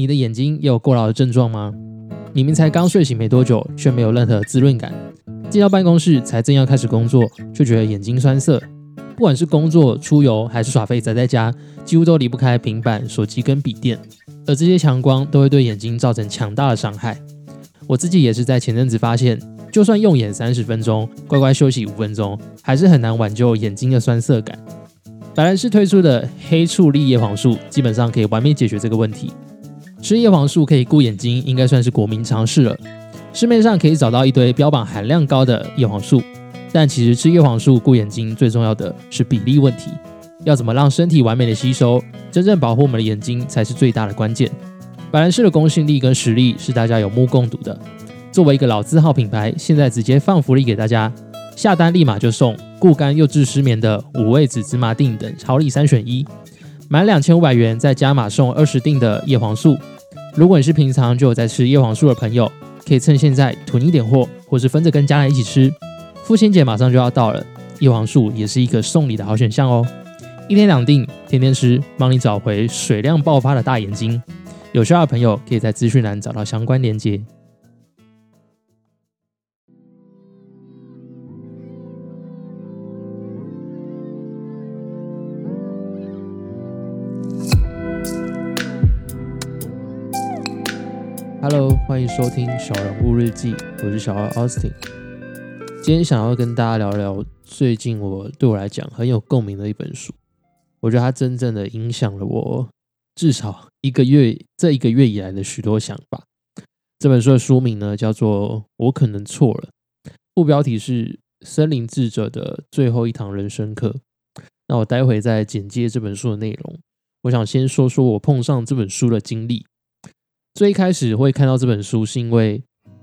你的眼睛也有过劳的症状吗？明明才刚睡醒没多久，却没有任何滋润感。进到办公室才正要开始工作，就觉得眼睛酸涩。不管是工作、出游还是耍废宅在家，几乎都离不开平板、手机跟笔电。而这些强光都会对眼睛造成强大的伤害。我自己也是在前阵子发现，就算用眼三十分钟，乖乖休息五分钟，还是很难挽救眼睛的酸涩感。白兰氏推出的黑醋栗叶黄素，基本上可以完美解决这个问题。吃叶黄素可以顾眼睛，应该算是国民常识了。市面上可以找到一堆标榜含量高的叶黄素，但其实吃叶黄素顾眼睛最重要的是比例问题。要怎么让身体完美的吸收，真正保护我们的眼睛才是最大的关键。白兰氏的公信力跟实力是大家有目共睹的。作为一个老字号品牌，现在直接放福利给大家，下单立马就送固肝又治失眠的五味子芝麻锭等超力三选一。满两千五百元再加码送二十锭的叶黄素。如果你是平常就有在吃叶黄素的朋友，可以趁现在囤一点货，或是分着跟家人一起吃。父亲节马上就要到了，叶黄素也是一个送礼的好选项哦。一天两定，天天吃，帮你找回水量爆发的大眼睛。有需要的朋友可以在资讯栏找到相关链接。欢迎收听《小人物日记》，我是小二 Austin。今天想要跟大家聊聊最近我对我来讲很有共鸣的一本书，我觉得它真正的影响了我至少一个月，这一个月以来的许多想法。这本书的书名呢叫做《我可能错了》，副标题是《森林智者的最后一堂人生课》。那我待会再简介这本书的内容。我想先说说我碰上这本书的经历。最一开始会看到这本书，是因为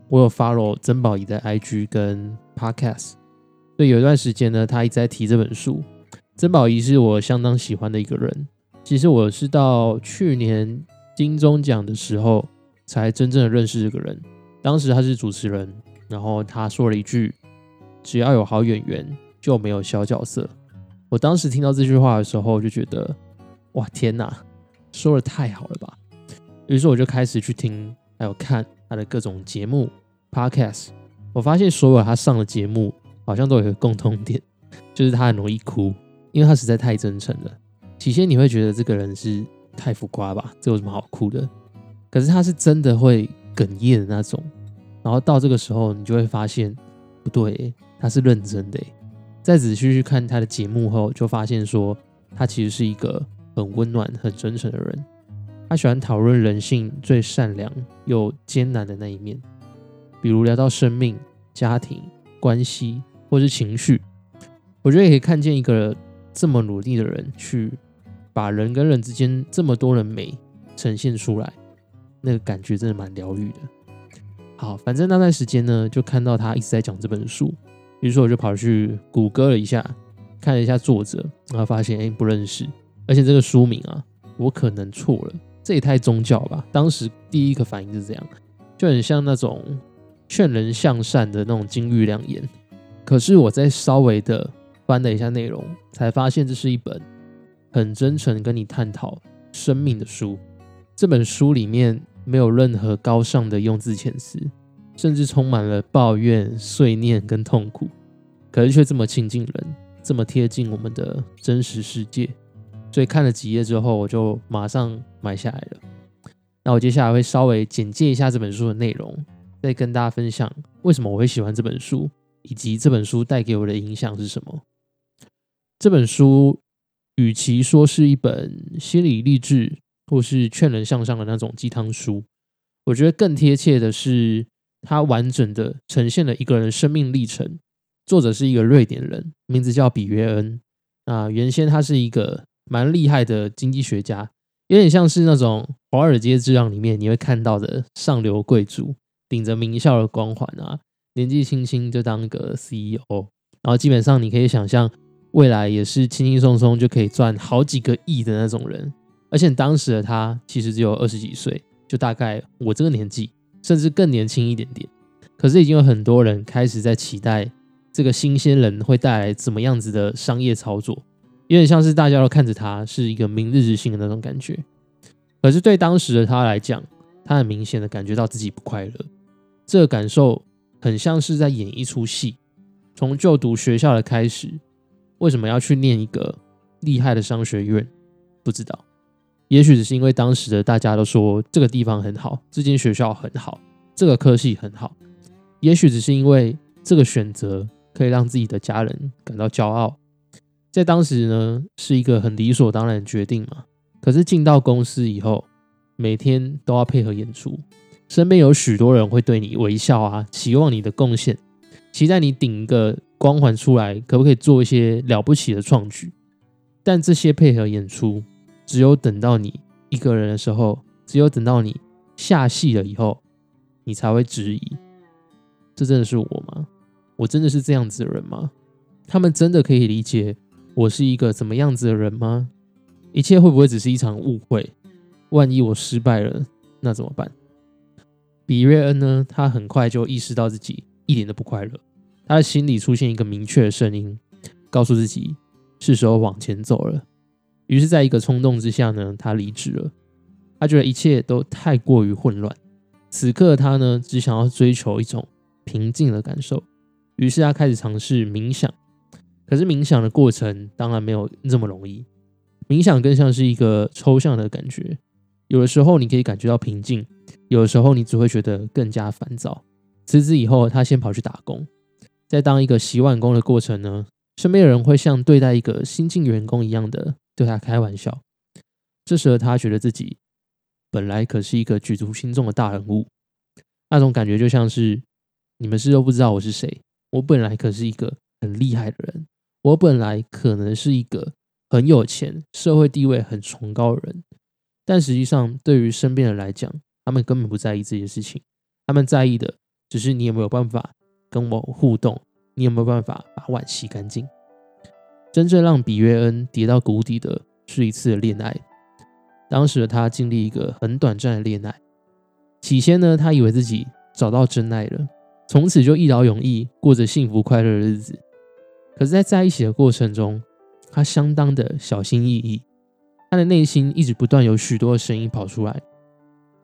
我有 follow 曾宝仪的 IG 跟 Podcast，所以有一段时间呢，他一直在提这本书。曾宝仪是我相当喜欢的一个人。其实我是到去年金钟奖的时候，才真正的认识这个人。当时他是主持人，然后他说了一句：“只要有好演员，就没有小角色。”我当时听到这句话的时候，就觉得：“哇，天哪，说的太好了吧！”于是我就开始去听，还有看他的各种节目、podcast。我发现所有他上的节目好像都有一个共通点，就是他很容易哭，因为他实在太真诚了。起先你会觉得这个人是太浮夸吧，这有什么好哭的？可是他是真的会哽咽的那种。然后到这个时候，你就会发现不对，他是认真的。再仔细去看他的节目后，就发现说他其实是一个很温暖、很真诚的人。他喜欢讨论人性最善良又艰难的那一面，比如聊到生命、家庭关系或是情绪，我觉得也可以看见一个这么努力的人去把人跟人之间这么多人美呈现出来，那个感觉真的蛮疗愈的。好，反正那段时间呢，就看到他一直在讲这本书，于是我就跑去谷歌了一下，看了一下作者，然后发现哎不认识，而且这个书名啊，我可能错了。这也太宗教吧！当时第一个反应是这样，就很像那种劝人向善的那种金玉良言。可是我在稍微的翻了一下内容，才发现这是一本很真诚跟你探讨生命的书。这本书里面没有任何高尚的用字遣词，甚至充满了抱怨、碎念跟痛苦，可是却这么亲近人，这么贴近我们的真实世界。所以看了几页之后，我就马上买下来了。那我接下来会稍微简介一下这本书的内容，再跟大家分享为什么我会喜欢这本书，以及这本书带给我的影响是什么。这本书与其说是一本心理励志或是劝人向上的那种鸡汤书，我觉得更贴切的是它完整的呈现了一个人生命历程。作者是一个瑞典人，名字叫比约恩。啊，原先他是一个。蛮厉害的经济学家，有点像是那种华尔街之狼里面你会看到的上流贵族，顶着名校的光环啊，年纪轻轻就当个 CEO，然后基本上你可以想象未来也是轻轻松松就可以赚好几个亿的那种人。而且当时的他其实只有二十几岁，就大概我这个年纪，甚至更年轻一点点。可是已经有很多人开始在期待这个新鲜人会带来怎么样子的商业操作。有点像是大家都看着他是一个明日之星的那种感觉，可是对当时的他来讲，他很明显的感觉到自己不快乐。这个感受很像是在演一出戏。从就读学校的开始，为什么要去念一个厉害的商学院？不知道，也许只是因为当时的大家都说这个地方很好，这间学校很好，这个科系很好。也许只是因为这个选择可以让自己的家人感到骄傲，在当时呢是一个很理所当然的决定嘛。可是进到公司以后，每天都要配合演出，身边有许多人会对你微笑啊，期望你的贡献。期待你顶一个光环出来，可不可以做一些了不起的创举？但这些配合演出，只有等到你一个人的时候，只有等到你下戏了以后，你才会质疑：这真的是我吗？我真的是这样子的人吗？他们真的可以理解我是一个怎么样子的人吗？一切会不会只是一场误会？万一我失败了，那怎么办？比瑞恩呢？他很快就意识到自己一点都不快乐。他的心里出现一个明确的声音，告诉自己是时候往前走了。于是，在一个冲动之下呢，他离职了。他觉得一切都太过于混乱。此刻，他呢只想要追求一种平静的感受。于是，他开始尝试冥想。可是，冥想的过程当然没有这么容易。冥想更像是一个抽象的感觉。有的时候你可以感觉到平静，有的时候你只会觉得更加烦躁。辞职以后，他先跑去打工。在当一个洗碗工的过程呢，身边的人会像对待一个新进员工一样的对他开玩笑。这时候他觉得自己本来可是一个举足轻重的大人物，那种感觉就像是你们是都不知道我是谁。我本来可是一个很厉害的人，我本来可能是一个很有钱、社会地位很崇高的人，但实际上对于身边人来讲，他们根本不在意这些事情，他们在意的只是你有没有办法。跟我互动，你有没有办法把碗洗干净？真正让比约恩跌到谷底的是一次恋爱。当时的他经历一个很短暂的恋爱，起先呢，他以为自己找到真爱了，从此就一劳永逸，过着幸福快乐的日子。可是，在在一起的过程中，他相当的小心翼翼，他的内心一直不断有许多的声音跑出来，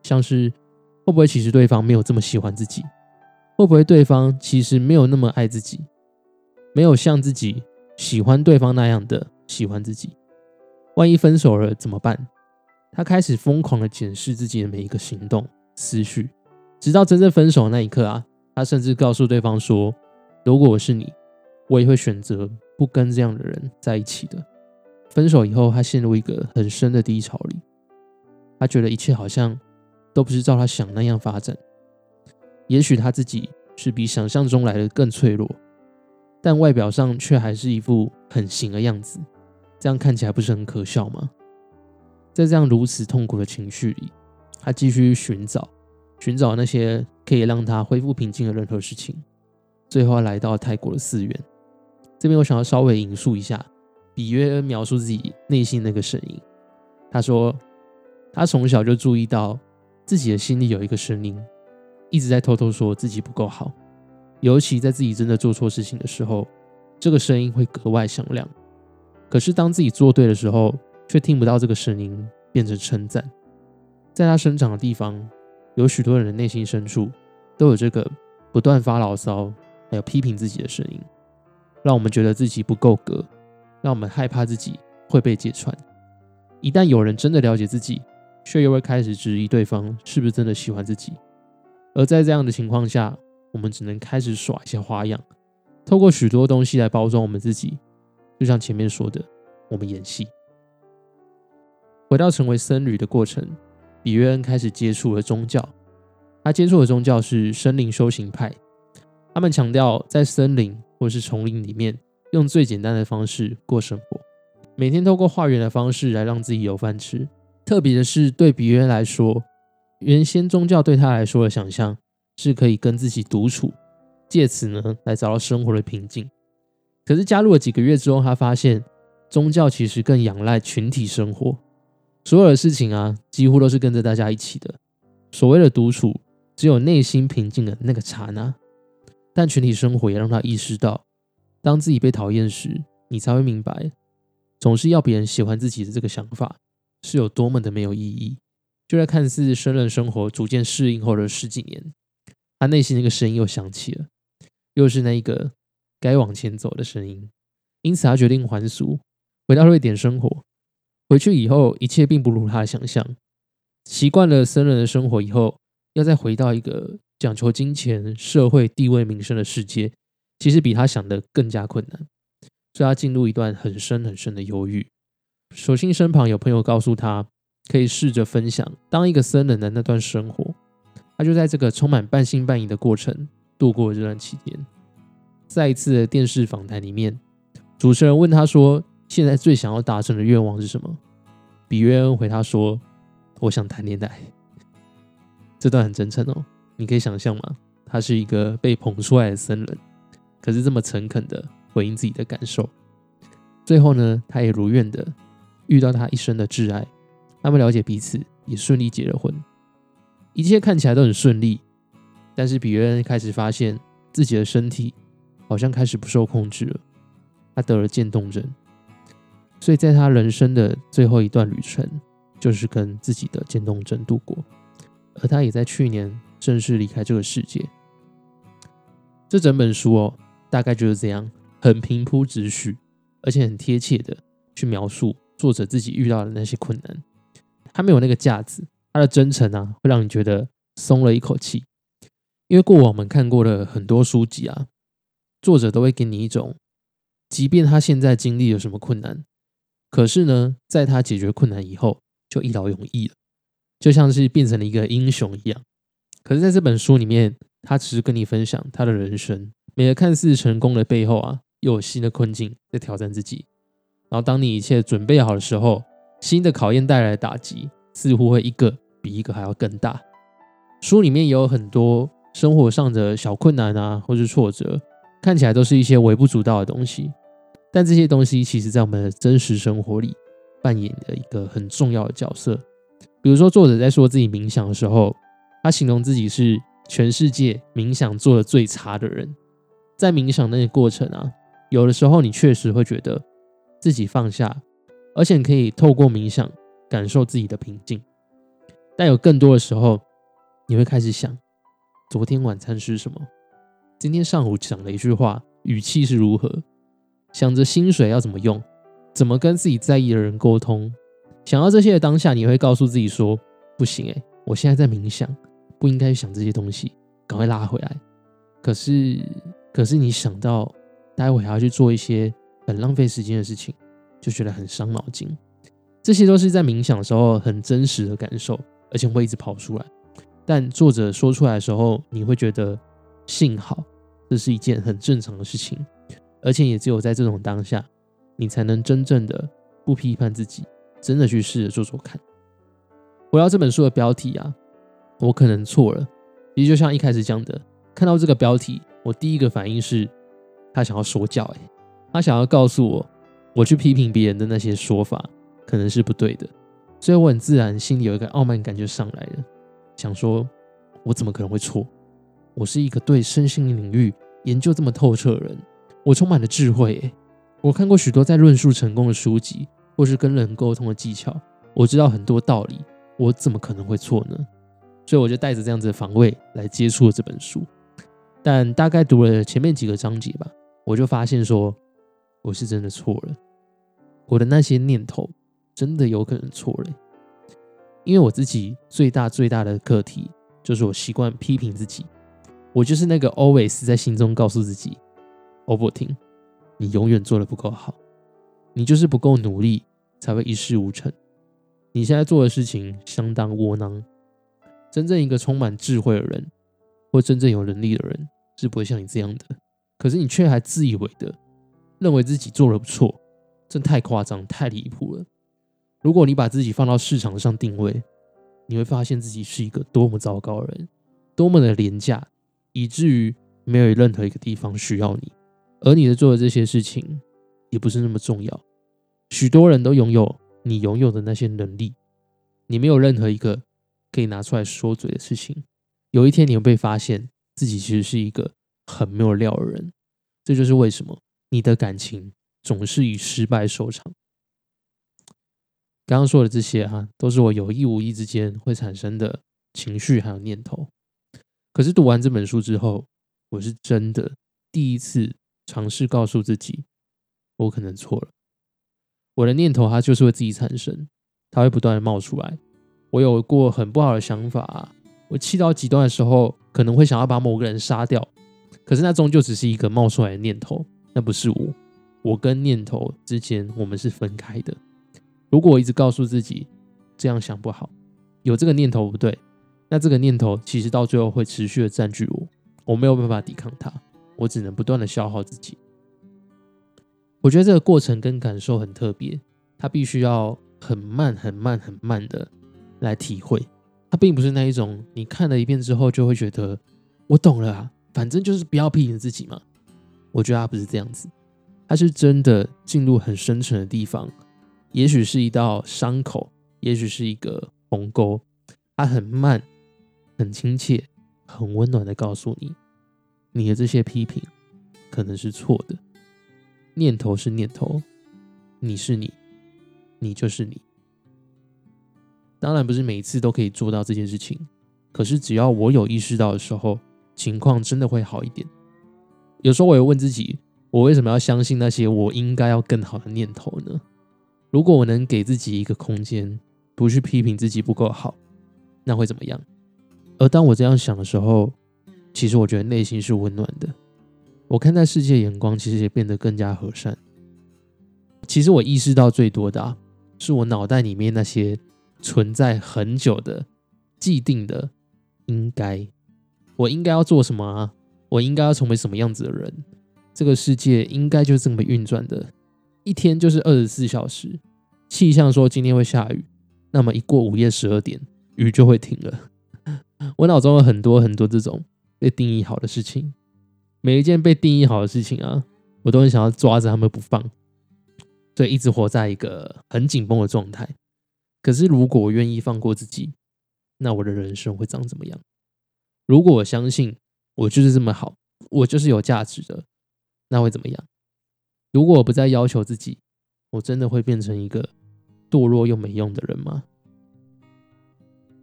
像是会不会其实对方没有这么喜欢自己？会不会对方其实没有那么爱自己，没有像自己喜欢对方那样的喜欢自己？万一分手了怎么办？他开始疯狂的检视自己的每一个行动、思绪，直到真正分手那一刻啊，他甚至告诉对方说：“如果我是你，我也会选择不跟这样的人在一起的。”分手以后，他陷入一个很深的低潮里，他觉得一切好像都不是照他想那样发展。也许他自己是比想象中来的更脆弱，但外表上却还是一副很行的样子，这样看起来不是很可笑吗？在这样如此痛苦的情绪里，他继续寻找，寻找那些可以让他恢复平静的任何事情，最后来到泰国的寺院。这边我想要稍微引述一下比约恩描述自己内心那个声音。他说，他从小就注意到自己的心里有一个声音。一直在偷偷说自己不够好，尤其在自己真的做错事情的时候，这个声音会格外响亮。可是当自己做对的时候，却听不到这个声音变成称赞。在他生长的地方，有许多人的内心深处都有这个不断发牢骚，还有批评自己的声音，让我们觉得自己不够格，让我们害怕自己会被揭穿。一旦有人真的了解自己，却又会开始质疑对方是不是真的喜欢自己。而在这样的情况下，我们只能开始耍一些花样，透过许多东西来包装我们自己。就像前面说的，我们演戏。回到成为僧侣的过程，比约恩开始接触了宗教。他接触的宗教是森林修行派，他们强调在森林或是丛林里面，用最简单的方式过生活，每天透过化缘的方式来让自己有饭吃。特别的是，对比约来说。原先宗教对他来说的想象是可以跟自己独处，借此呢来找到生活的平静。可是加入了几个月之后，他发现宗教其实更仰赖群体生活，所有的事情啊几乎都是跟着大家一起的。所谓的独处，只有内心平静的那个刹那。但群体生活也让他意识到，当自己被讨厌时，你才会明白，总是要别人喜欢自己的这个想法是有多么的没有意义。就在看似生人生活逐渐适应后的十几年，他内心那个声音又响起了，又是那一个该往前走的声音。因此，他决定还俗，回到瑞典生活。回去以后，一切并不如他想象。习惯了僧人的生活以后，要再回到一个讲求金钱、社会地位、名声的世界，其实比他想的更加困难。所以，他进入一段很深很深的忧郁。所幸身旁有朋友告诉他，可以试着分享当一个僧人的那段生活。他就在这个充满半信半疑的过程度过这段期间。在一次的电视访谈里面。主持人问他说：“现在最想要达成的愿望是什么？”比约恩回他说：“我想谈恋爱。”这段很真诚哦，你可以想象吗？他是一个被捧出来的僧人，可是这么诚恳的回应自己的感受。最后呢，他也如愿的遇到他一生的挚爱，他们了解彼此，也顺利结了婚。一切看起来都很顺利，但是比约恩开始发现自己的身体好像开始不受控制了。他得了渐冻症，所以在他人生的最后一段旅程，就是跟自己的渐冻症度过。而他也在去年正式离开这个世界。这整本书哦，大概就是这样，很平铺直叙，而且很贴切的去描述作者自己遇到的那些困难。他没有那个架子，他的真诚啊，会让你觉得松了一口气。因为过往我们看过的很多书籍啊，作者都会给你一种。即便他现在经历了什么困难，可是呢，在他解决困难以后，就一劳永逸了，就像是变成了一个英雄一样。可是，在这本书里面，他只是跟你分享他的人生，每个看似成功的背后啊，又有新的困境在挑战自己。然后，当你一切准备好的时候，新的考验带来的打击似乎会一个比一个还要更大。书里面也有很多生活上的小困难啊，或是挫折，看起来都是一些微不足道的东西。但这些东西其实，在我们的真实生活里扮演的一个很重要的角色。比如说，作者在说自己冥想的时候，他形容自己是全世界冥想做的最差的人。在冥想那个过程啊，有的时候你确实会觉得自己放下，而且可以透过冥想感受自己的平静。但有更多的时候，你会开始想：昨天晚餐是什么？今天上午讲了一句话，语气是如何？想着薪水要怎么用，怎么跟自己在意的人沟通，想到这些的当下，你会告诉自己说：“不行诶，我现在在冥想，不应该想这些东西，赶快拉回来。”可是，可是你想到待会还要去做一些很浪费时间的事情，就觉得很伤脑筋。这些都是在冥想的时候很真实的感受，而且会一直跑出来。但作者说出来的时候，你会觉得幸好，这是一件很正常的事情。而且也只有在这种当下，你才能真正的不批判自己，真的去试着做做看。回到这本书的标题啊，我可能错了。其实就像一开始讲的，看到这个标题，我第一个反应是，他想要说教，哎，他想要告诉我，我去批评别人的那些说法可能是不对的。所以我很自然心里有一个傲慢感就上来了，想说，我怎么可能会错？我是一个对身心领域研究这么透彻的人。我充满了智慧，我看过许多在论述成功的书籍，或是跟人沟通的技巧，我知道很多道理，我怎么可能会错呢？所以我就带着这样子的防卫来接触了这本书。但大概读了前面几个章节吧，我就发现说，我是真的错了，我的那些念头真的有可能错了，因为我自己最大最大的课题就是我习惯批评自己，我就是那个 always 在心中告诉自己。欧不听，你永远做的不够好，你就是不够努力，才会一事无成。你现在做的事情相当窝囊。真正一个充满智慧的人，或真正有能力的人，是不会像你这样的。可是你却还自以为的认为自己做的不错，真太夸张，太离谱了。如果你把自己放到市场上定位，你会发现自己是一个多么糟糕的人，多么的廉价，以至于没有任何一个地方需要你。而你的做的这些事情，也不是那么重要。许多人都拥有你拥有的那些能力，你没有任何一个可以拿出来说嘴的事情。有一天你会被发现自己其实是一个很没有料的人。这就是为什么你的感情总是以失败收场。刚刚说的这些啊，都是我有意无意之间会产生的情绪还有念头。可是读完这本书之后，我是真的第一次尝试告诉自己，我可能错了。我的念头它就是会自己产生，它会不断的冒出来。我有过很不好的想法，我气到极端的时候，可能会想要把某个人杀掉。可是那终究只是一个冒出来的念头，那不是我。我跟念头之间，我们是分开的。如果我一直告诉自己这样想不好，有这个念头不对，那这个念头其实到最后会持续的占据我，我没有办法抵抗它，我只能不断的消耗自己。我觉得这个过程跟感受很特别，它必须要很慢、很慢、很慢的来体会。它并不是那一种你看了一遍之后就会觉得我懂了啊，反正就是不要批评自己嘛。我觉得它不是这样子，它是真的进入很深沉的地方。也许是一道伤口，也许是一个鸿沟，它很慢、很亲切、很温暖的告诉你，你的这些批评可能是错的。念头是念头，你是你，你就是你。当然不是每一次都可以做到这件事情，可是只要我有意识到的时候，情况真的会好一点。有时候我也问自己，我为什么要相信那些我应该要更好的念头呢？如果我能给自己一个空间，不去批评自己不够好，那会怎么样？而当我这样想的时候，其实我觉得内心是温暖的。我看待世界眼光其实也变得更加和善。其实我意识到最多的啊，是我脑袋里面那些存在很久的既定的应该，我应该要做什么啊？我应该要成为什么样子的人？这个世界应该就是这么运转的。一天就是二十四小时，气象说今天会下雨，那么一过午夜十二点，雨就会停了。我脑中有很多很多这种被定义好的事情，每一件被定义好的事情啊，我都很想要抓着他们不放，所以一直活在一个很紧绷的状态。可是如果我愿意放过自己，那我的人生会长怎么样？如果我相信我就是这么好，我就是有价值的，那会怎么样？如果我不再要求自己，我真的会变成一个堕落又没用的人吗？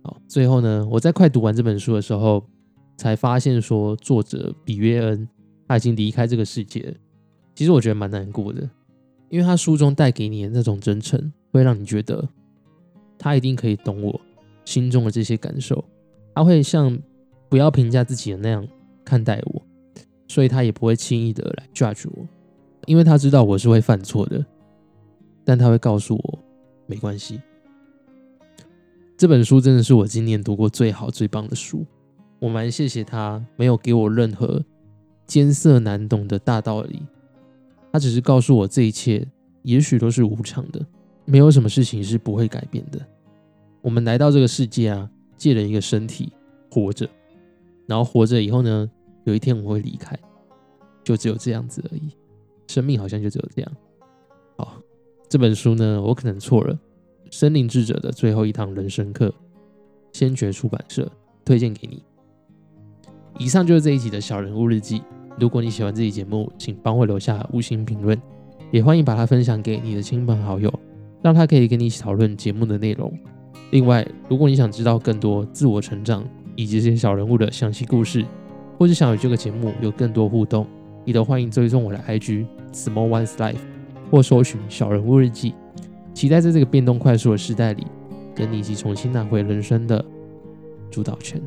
好，最后呢，我在快读完这本书的时候，才发现说作者比约恩他已经离开这个世界。其实我觉得蛮难过的，因为他书中带给你的那种真诚，会让你觉得他一定可以懂我心中的这些感受，他会像不要评价自己的那样看待我，所以他也不会轻易的来 judge 我。因为他知道我是会犯错的，但他会告诉我没关系。这本书真的是我今年读过最好最棒的书，我蛮谢谢他没有给我任何艰涩难懂的大道理，他只是告诉我这一切也许都是无常的，没有什么事情是不会改变的。我们来到这个世界啊，借了一个身体活着，然后活着以后呢，有一天我会离开，就只有这样子而已。生命好像就只有这样。好，这本书呢，我可能错了。森林智者的最后一堂人生课，先觉出版社推荐给你。以上就是这一集的小人物日记。如果你喜欢这期节目，请帮我留下五星评论，也欢迎把它分享给你的亲朋好友，让他可以跟你一起讨论节目的内容。另外，如果你想知道更多自我成长以及这些小人物的详细故事，或是想与这个节目有更多互动，你都欢迎追踪我的 IG。Small One's Life，或搜寻小人物日记，期待在这个变动快速的时代里，跟你一起重新拿回人生的主导权。